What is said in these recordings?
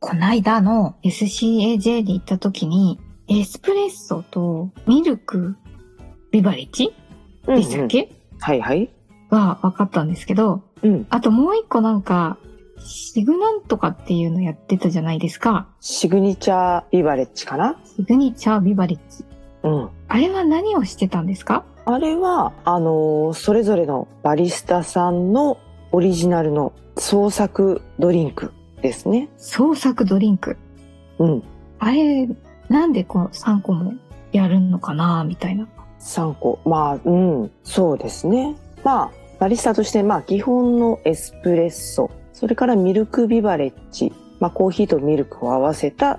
こないだの SCAJ で行った時にエスプレッソとミルクビバレッジでしたっけ、うんうんはいはい。は分かったんですけど、うん。あともう一個なんか、シグナンとかっていうのやってたじゃないですか。シグニチャービバレッジかな？シグニチャービバレッジ。うん。あれは何をしてたんですか？あれは、あのーそれぞれのバリスタさんのオリジナルの創作ドリンクですね。創作ドリンク。うん。あれ、なんでこの3個もやるのかなみたいな。3個。まあ、うん。そうですね。まあ、バリスタとして、まあ、基本のエスプレッソ、それからミルクビバレッジ、まあ、コーヒーとミルクを合わせた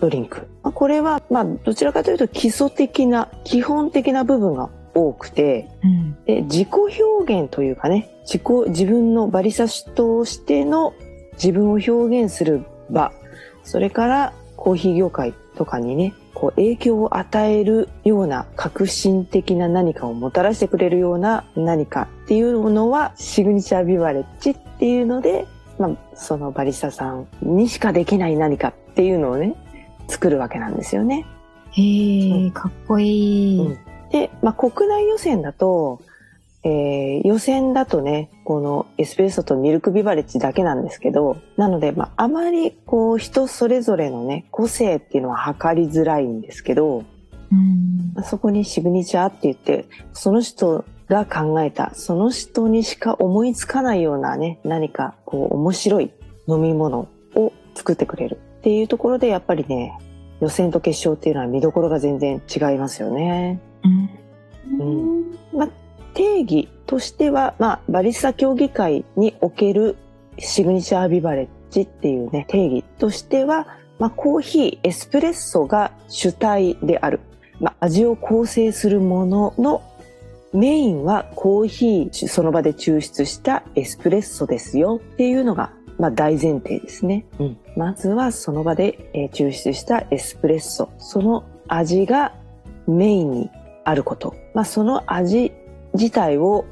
ドリンク。まあ、これは、まあ、どちらかというと基礎的な、基本的な部分が多くて、うん。で自己表現というかね自己自分のバリスタとしての自分を表現する場それからコーヒー業界とかにねこう影響を与えるような革新的な何かをもたらしてくれるような何かっていうのはシグニチャービバレッジっていうので、まあ、そのバリスタさんにしかできない何かっていうのをね作るわけなんですよね。へえ、うかっこいい。うんで、まあ、国内予選だと、えー予選だとね、このエスプレッソとミルクビバレッジだけなんですけど、なので、まあ、あまりこう人それぞれのね、個性っていうのは測りづらいんですけど、うん。まあそこにシグニチャーって言って、その人が考えた、その人にしか思いつかないようなね、何かこう面白い飲み物を作ってくれるっていうところで、やっぱりね、予選と決勝っていうのは見どころが全然違いますよね。うん。まあ、定義としては、まあ、バリスタ競技会におけるシグニチャービバレッジっていうね、定義としては、まあ、コーヒー、エスプレッソが主体である。まあ、味を構成するもののメインはコーヒー、その場で抽出したエスプレッソですよっていうのが、まあ、大前提ですね。うん。まずはその場で、えー抽出したエスプレッソ。その味がメインにあること。まあ、その味自体を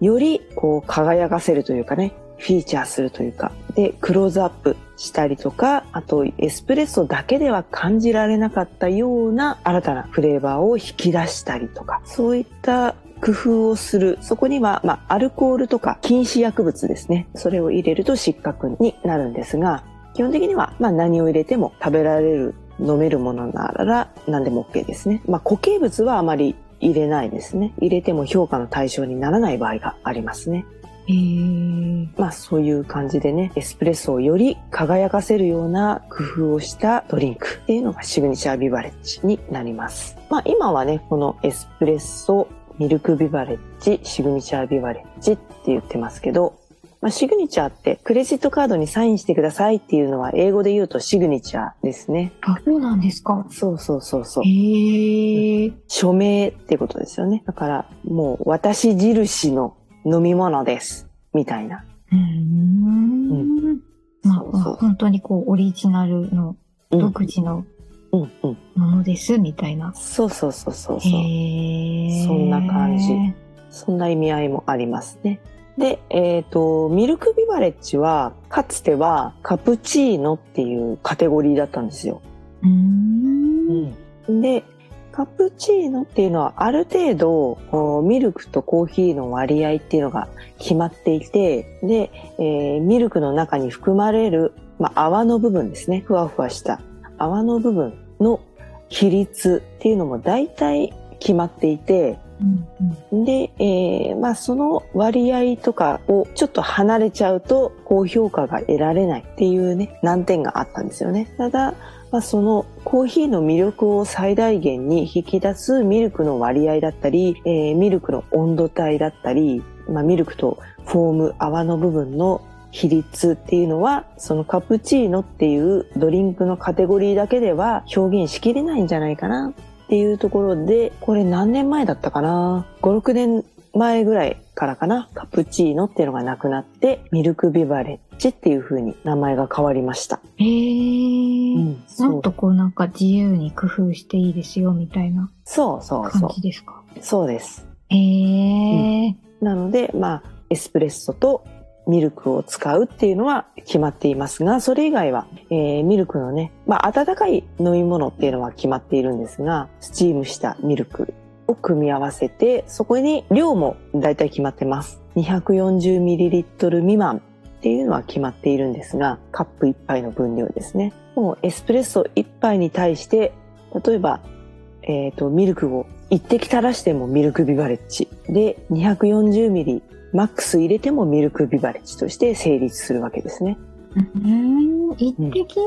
よりこう輝かせるというかね、フィーチャーするというか、で、クローズアップしたりとか、あとエスプレッソだけでは感じられなかったような新たなフレーバーを引き出したりとか、そういった工夫をする。そこには、まあ、アルコールとか禁止薬物ですね。それを入れると失格になるんですが、基本的には、まあ、何を入れても食べられる、飲めるものなら何でも OK ですね。まあ、固形物はあまり入れないですね。入れても評価の対象にならない場合がありますね。へえ。まあそういう感じでね、エスプレッソをより輝かせるような工夫をしたドリンクっていうのがシグニチャービバレッジになります。まあ今はね、このエスプレッソ、ミルクビバレッジ、シグニチャービバレッジって言ってますけど、まあ、シグニチャーってクレジットカードにサインしてくださいっていうのは英語で言うとシグニチャーですね。あ、そうなんですか。そうそうそうそう。へえ。署名ってことですよね。だからもう私印の飲み物です。みたいな。うん。まあ、そうそう本当にこう、オリジナルのうん独自のうんうん。ものです、みたいな。そうそうそうそうそう。そんな感じそんな意味合いもありますね。で、えっ、と、ミルクビバレッジは、かつてはカプチーノっていうカテゴリーだったんですよ。うーん。で、カプチーノっていうのはある程度ミルクとコーヒーの割合っていうのが決まっていてで、えーミルクの中に含まれる、まあ、泡の部分ですねふわふわした泡の部分の比率っていうのも大体決まっていてで、えーまあその割合とかをちょっと離れちゃうと高評価が得られないっていうね、難点があったんですよね。ただ、まあ、そのコーヒーの魅力を最大限に引き出すミルクの割合だったり、えーミルクの温度帯だったり、まあ、ミルクとフォーム、泡の部分の比率っていうのは、そのカプチーノっていうドリンクのカテゴリーだけでは表現しきれないんじゃないかなっていうところで、これ何年前だったかな ?5、6年前ぐらいからかな？カプチーノっていうのがなくなって、ミルクビバレッジっていう風に名前が変わりました。へー。うんなんとこうなんか自由に工夫していいですよみたいなそうそうそ感じですか？う。そうです。へー。なので、まあ、エスプレッソとミルクを使うっていうのは決まっていますが、それ以外は、えーミルクのね、まあ、温かい飲み物っていうのは決まっているんですが、スチームしたミルクを組み合わせて、そこに量も大体決まってます。240ml 未満っていうのは決まっているんですが、カップ1杯の分量ですね。もうエスプレッソ1杯に対して、例えば、えっ、と、ミルクを一滴垂らしてもミルクビバレッジ。で、240ミリマックス入れてもミルクビバレッジとして成立するわけですね。うん。一滴。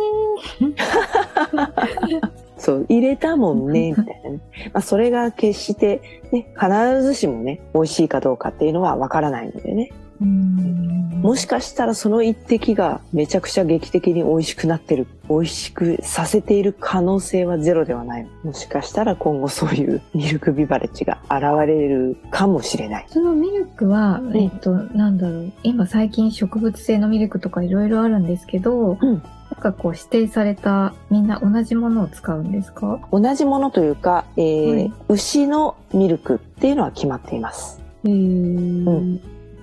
そう、入れたもんね、みたいなね。まあ、それが決して、ね、必ずしもね、美味しいかどうかっていうのはわからないのでね。うんもしかしたらその一滴がめちゃくちゃ劇的に美味しくなってる、美味しくさせている可能性はゼロではない。もしかしたら今後そういうミルクビバレッジが現れるかもしれない。そのミルクは、うんえっと、なんだろう。今最近植物性のミルクとかいろいろあるんですけど、うんなんかこう指定されたみんな同じものを使うんですか？同じものというか、えーはい牛のミルクっていうのは決まっています。うん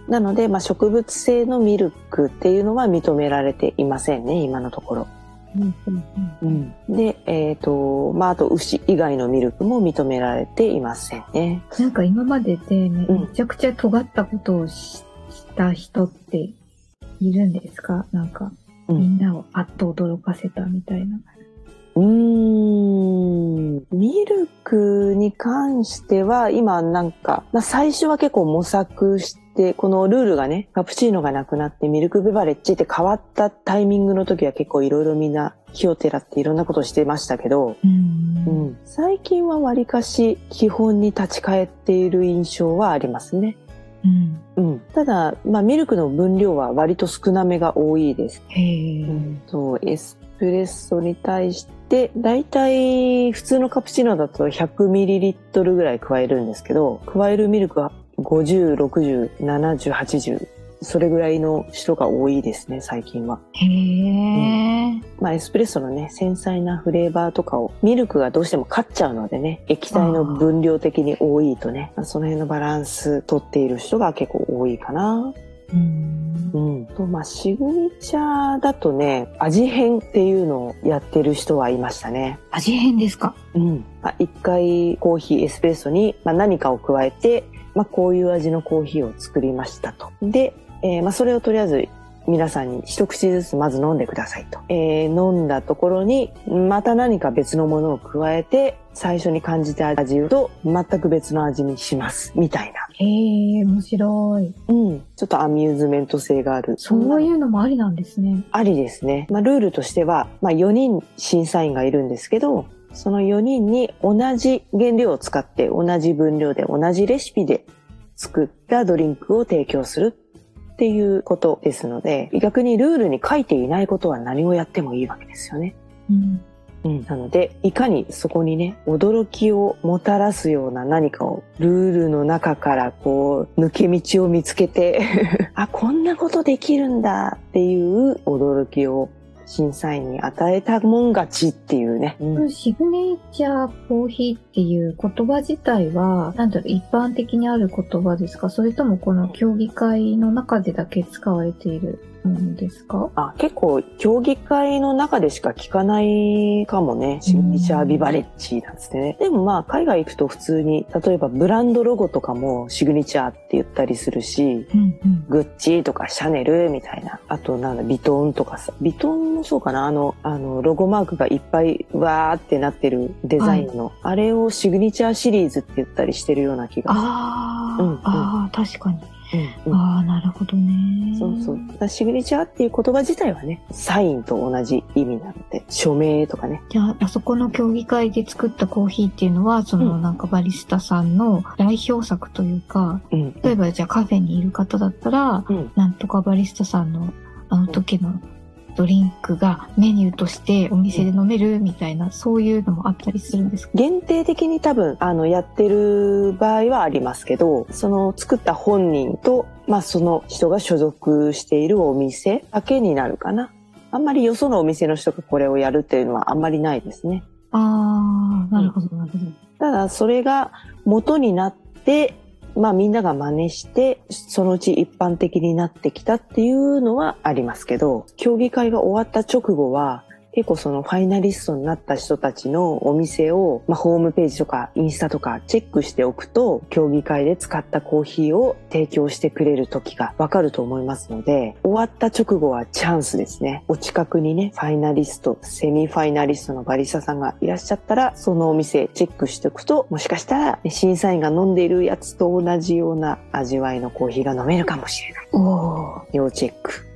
なので、まあ、植物性のミルクっていうのは認められていませんね、今のところ。うんうんうんで、えっ、と、まあ、あと牛以外のミルクも認められていませんね。なんか今まででね、うんめちゃくちゃ尖ったことをしした人っているんですか？なんか、うんみんなをあっと驚かせたみたいな。うーん。ミルクに関しては、今なんか、まあ、最初は結構模索して、このルールがね、カプチーノがなくなってミルクベバレッジって変わったタイミングの時は結構いろいろみんな気をてらっていろんなことしてましたけど、うんうん、最近はわりかし基本に立ち返っている印象はありますね。うん。うん、ただ、まあ、ミルクの分量は割と少なめが多いです。へーとエスプレッソに対して、だいたい普通のカプチーノだと 100ml ぐらい加えるんですけど、加えるミルクは50、60、70、80、それぐらいの人が多いですね、最近は。へー。まあ、エスプレッソのね、繊細なフレーバーとかを、ミルクがどうしても勝っちゃうのでね、液体の分量的に多いとね、まあその辺のバランス取っている人が結構多いかな。うんうん。と、まあ、シグニチャーだとね、味変っていうのをやってる人はいましたね。味変ですか？うん。まあ、一回コーヒー、エスプレッソに、まあ、何かを加えて、まあ、こういう味のコーヒーを作りましたと。で、えーまあ、それをとりあえず皆さんに一口ずつまず飲んでくださいと。えー飲んだところに、また何か別のものを加えて、最初に感じた味と全く別の味にします。みたいな。へー、面白い。うん。ちょっとアミューズメント性がある。そういうのもありなんですね。ありですね。まあ、ルールとしては、まあ、4人審査員がいるんですけど、その4人に同じ原料を使って、同じ分量で、同じレシピで作ったドリンクを提供するっていうことですので、逆にルールに書いていないことは何をやってもいいわけですよね。うん。うん、なので、いかにそこにね、驚きをもたらすような何かを、ルールの中からこう、抜け道を見つけて、あ、こんなことできるんだっていう驚きを審査員に与えたもん勝ちっていうね。うん。シグネチャーコーヒーっていう言葉自体は、なんだろう、一般的にある言葉ですか？それともこの競技会の中でだけ使われている？ものですかあ結構競技会の中でしか聞かないかもねシグニチャービバレッジなん。ですね、でもまあ海外行くと普通に例えばブランドロゴとかもシグニチャーって言ったりするしうん。うん。グッチとかシャネルみたいなあとなん。だビトンとかさビトンもそうかなあのあのロゴマークがいっぱいわーってなってるデザインの、あれをシグニチャーシリーズって言ったりしてるような気がああ、うん。うん。ああ、確かに。うんうんああ、なるほどね。そうそう。だからシグニチャーっていう言葉自体はね、サインと同じ意味なので、署名とかね。じゃあ、あそこの競技会で作ったコーヒーっていうのは、そのうんなんかバリスタさんの代表作というか、うん。例えばじゃあカフェにいる方だったら、うん。なんとかバリスタさんのあの時のドリンクがメニューとしてお店で飲めるみたいな、そういうのもあったりするんですか？限定的に多分、あの、やってる場合はありますけど、その作った本人と、まあその人が所属しているお店だけになるかな。あんまりよそのお店の人がこれをやるっていうのはあんまりないですね。ああ、なるほど、なるほど。ただそれが元になって、まあみんなが真似して、そのうち一般的になってきたっていうのはありますけど、競技会が終わった直後は、結構そのファイナリストになった人たちのお店を、まあ、ホームページとかインスタとかチェックしておくと、競技会で使ったコーヒーを提供してくれる時がわかると思いますので、終わった直後はチャンスですね。お近くにね、ファイナリスト、セミファイナリストのバリスタさんがいらっしゃったら、そのお店チェックしておくと、もしかしたら審査員が飲んでいるやつと同じような味わいのコーヒーが飲めるかもしれない。おお。要チェック。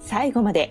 最後まで